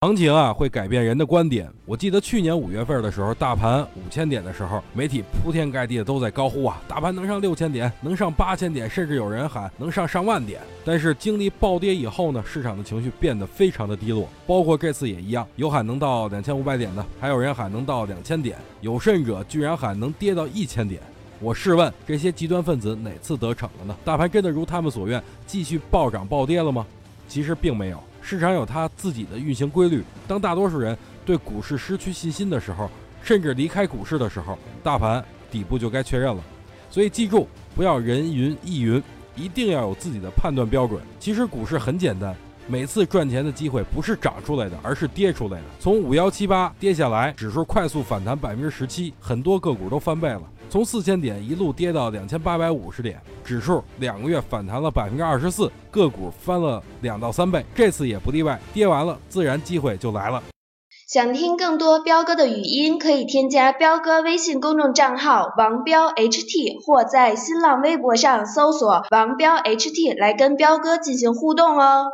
行情啊，会改变人的观点。我记得去年五月份的时候，大盘五千点的时候，媒体铺天盖地的都在高呼啊，大盘能上六千点，能上八千点，甚至有人喊能上上万点。但是经历暴跌以后呢，市场的情绪变得非常的低落，包括这次也一样，有喊能到两千五百点的，还有人喊能到两千点，有甚者居然喊能跌到一千点。我试问这些极端分子哪次得逞了呢？大盘真的如他们所愿继续暴涨暴跌了吗？其实并没有。市场有它自己的运行规律。当大多数人对股市失去信心的时候，甚至离开股市的时候，大盘底部就该确认了。所以记住，不要人云亦云，一定要有自己的判断标准。其实股市很简单，每次赚钱的机会不是涨出来的，而是跌出来的。从五幺七八跌下来，指数快速反弹百分之十七，很多个股都翻倍了。从四千点一路跌到两千八百五十点，指数两个月反弹了百分之二十四，个股翻了两到三倍，这次也不例外。跌完了，自然机会就来了。想听更多彪哥的语音，可以添加彪哥微信公众账号王彪 HT，或在新浪微博上搜索王彪 HT 来跟彪哥进行互动哦。